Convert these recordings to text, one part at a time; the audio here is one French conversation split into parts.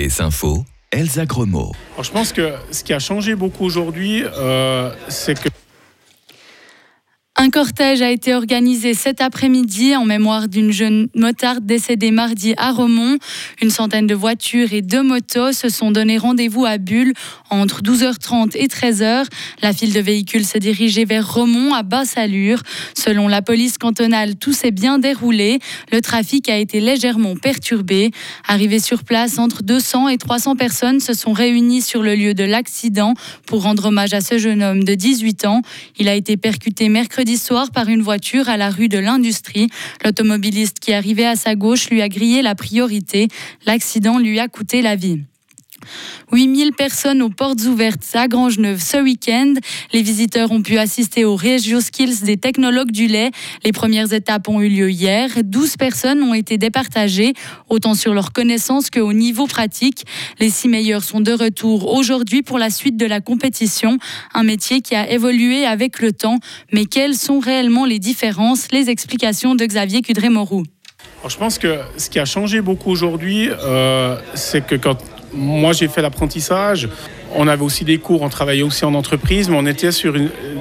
Les infos, Elsa Gremaud. Je pense que ce qui a changé beaucoup aujourd'hui, euh, c'est que Un cortège a été organisé cet après-midi en mémoire d'une jeune motarde décédée mardi à Romont. Une centaine de voitures et deux motos se sont donné rendez-vous à Bulle entre 12h30 et 13h. La file de véhicules s'est dirigée vers Romont à basse allure. Selon la police cantonale, tout s'est bien déroulé. Le trafic a été légèrement perturbé. Arrivés sur place, entre 200 et 300 personnes se sont réunies sur le lieu de l'accident pour rendre hommage à ce jeune homme de 18 ans. Il a été percuté mercredi soir par une voiture à la rue de l'Industrie. L'automobiliste qui arrivait à sa gauche lui a grillé la priorité. L'accident lui a coûté la vie. 8000 personnes aux portes ouvertes à Grangeneuve ce week-end. Les visiteurs ont pu assister aux Regio Skills des technologues du lait. Les premières étapes ont eu lieu hier. 12 personnes ont été départagées, autant sur leur connaissance qu'au niveau pratique. Les six meilleurs sont de retour aujourd'hui pour la suite de la compétition. Un métier qui a évolué avec le temps. Mais quelles sont réellement les différences? Les explications de Xavier Cudré-Morou. Je pense que ce qui a changé beaucoup aujourd'hui, euh, c'est que quand moi j'ai fait l'apprentissage, on avait aussi des cours, on travaillait aussi en entreprise, mais on était sur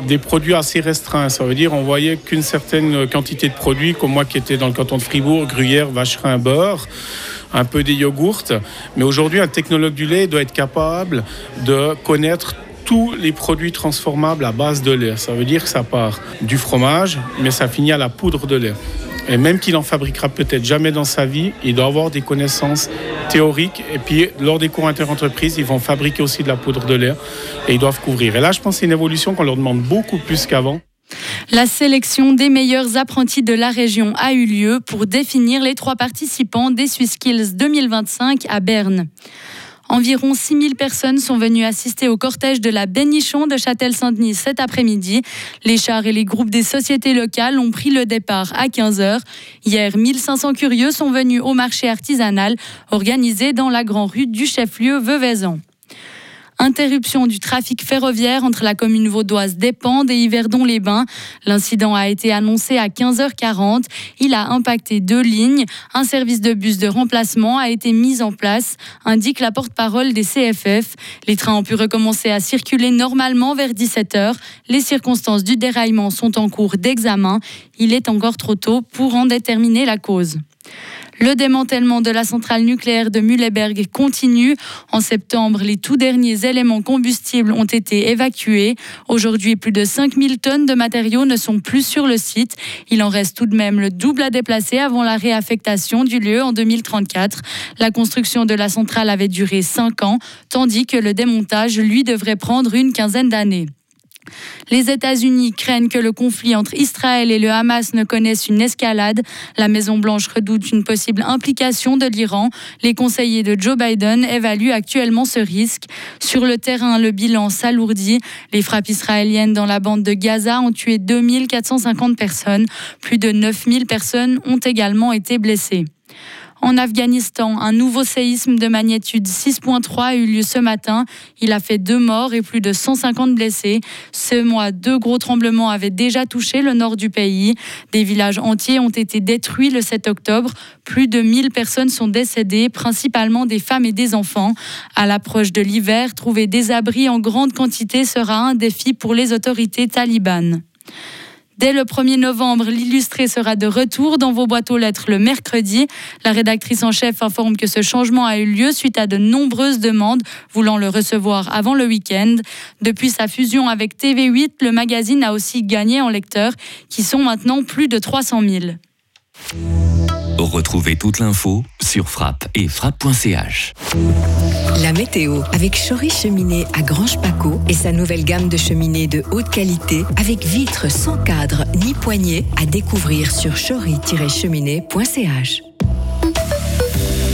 des produits assez restreints. Ça veut dire on voyait qu'une certaine quantité de produits, comme moi qui étais dans le canton de Fribourg, gruyère, vacherin, beurre un peu des yogourts. Mais aujourd'hui, un technologue du lait doit être capable de connaître tous les produits transformables à base de lait. Ça veut dire que ça part du fromage, mais ça finit à la poudre de lait. Et même qu'il en fabriquera peut-être jamais dans sa vie, il doit avoir des connaissances théoriques. Et puis, lors des cours interentreprises, ils vont fabriquer aussi de la poudre de lait et ils doivent couvrir. Et là, je pense que c'est une évolution qu'on leur demande beaucoup plus qu'avant. La sélection des meilleurs apprentis de la région a eu lieu pour définir les trois participants des Swiss Skills 2025 à Berne. Environ 6000 personnes sont venues assister au cortège de la Bénichon de Châtel-Saint-Denis cet après-midi. Les chars et les groupes des sociétés locales ont pris le départ à 15h. Hier, 1500 curieux sont venus au marché artisanal organisé dans la grande rue du chef-lieu Veuvezan. Interruption du trafic ferroviaire entre la commune vaudoise d'Épande et Yverdon-les-Bains. L'incident a été annoncé à 15h40. Il a impacté deux lignes. Un service de bus de remplacement a été mis en place, indique la porte-parole des CFF. Les trains ont pu recommencer à circuler normalement vers 17h. Les circonstances du déraillement sont en cours d'examen. Il est encore trop tôt pour en déterminer la cause. Le démantèlement de la centrale nucléaire de Mühleberg continue. En septembre, les tout derniers éléments combustibles ont été évacués. Aujourd'hui, plus de 5000 tonnes de matériaux ne sont plus sur le site. Il en reste tout de même le double à déplacer avant la réaffectation du lieu en 2034. La construction de la centrale avait duré 5 ans, tandis que le démontage, lui, devrait prendre une quinzaine d'années. Les États-Unis craignent que le conflit entre Israël et le Hamas ne connaisse une escalade. La Maison-Blanche redoute une possible implication de l'Iran. Les conseillers de Joe Biden évaluent actuellement ce risque. Sur le terrain, le bilan s'alourdit. Les frappes israéliennes dans la bande de Gaza ont tué 2450 personnes. Plus de 9000 personnes ont également été blessées. En Afghanistan, un nouveau séisme de magnitude 6.3 a eu lieu ce matin. Il a fait deux morts et plus de 150 blessés. Ce mois, deux gros tremblements avaient déjà touché le nord du pays. Des villages entiers ont été détruits le 7 octobre. Plus de 1000 personnes sont décédées, principalement des femmes et des enfants. À l'approche de l'hiver, trouver des abris en grande quantité sera un défi pour les autorités talibanes. Dès le 1er novembre, l'illustré sera de retour dans vos boîtes aux lettres le mercredi. La rédactrice en chef informe que ce changement a eu lieu suite à de nombreuses demandes voulant le recevoir avant le week-end. Depuis sa fusion avec TV8, le magazine a aussi gagné en lecteurs, qui sont maintenant plus de 300 000. Retrouvez toute l'info sur frappe et frappe.ch. La météo avec Chory Cheminée à Grange Paco et sa nouvelle gamme de cheminées de haute qualité avec vitres sans cadre ni poignée à découvrir sur chory-cheminée.ch.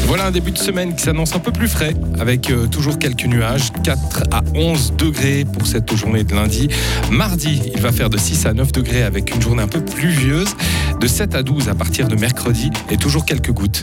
Voilà un début de semaine qui s'annonce un peu plus frais, avec euh, toujours quelques nuages, 4 à 11 degrés pour cette journée de lundi. Mardi, il va faire de 6 à 9 degrés avec une journée un peu pluvieuse, de 7 à 12 à partir de mercredi et toujours quelques gouttes.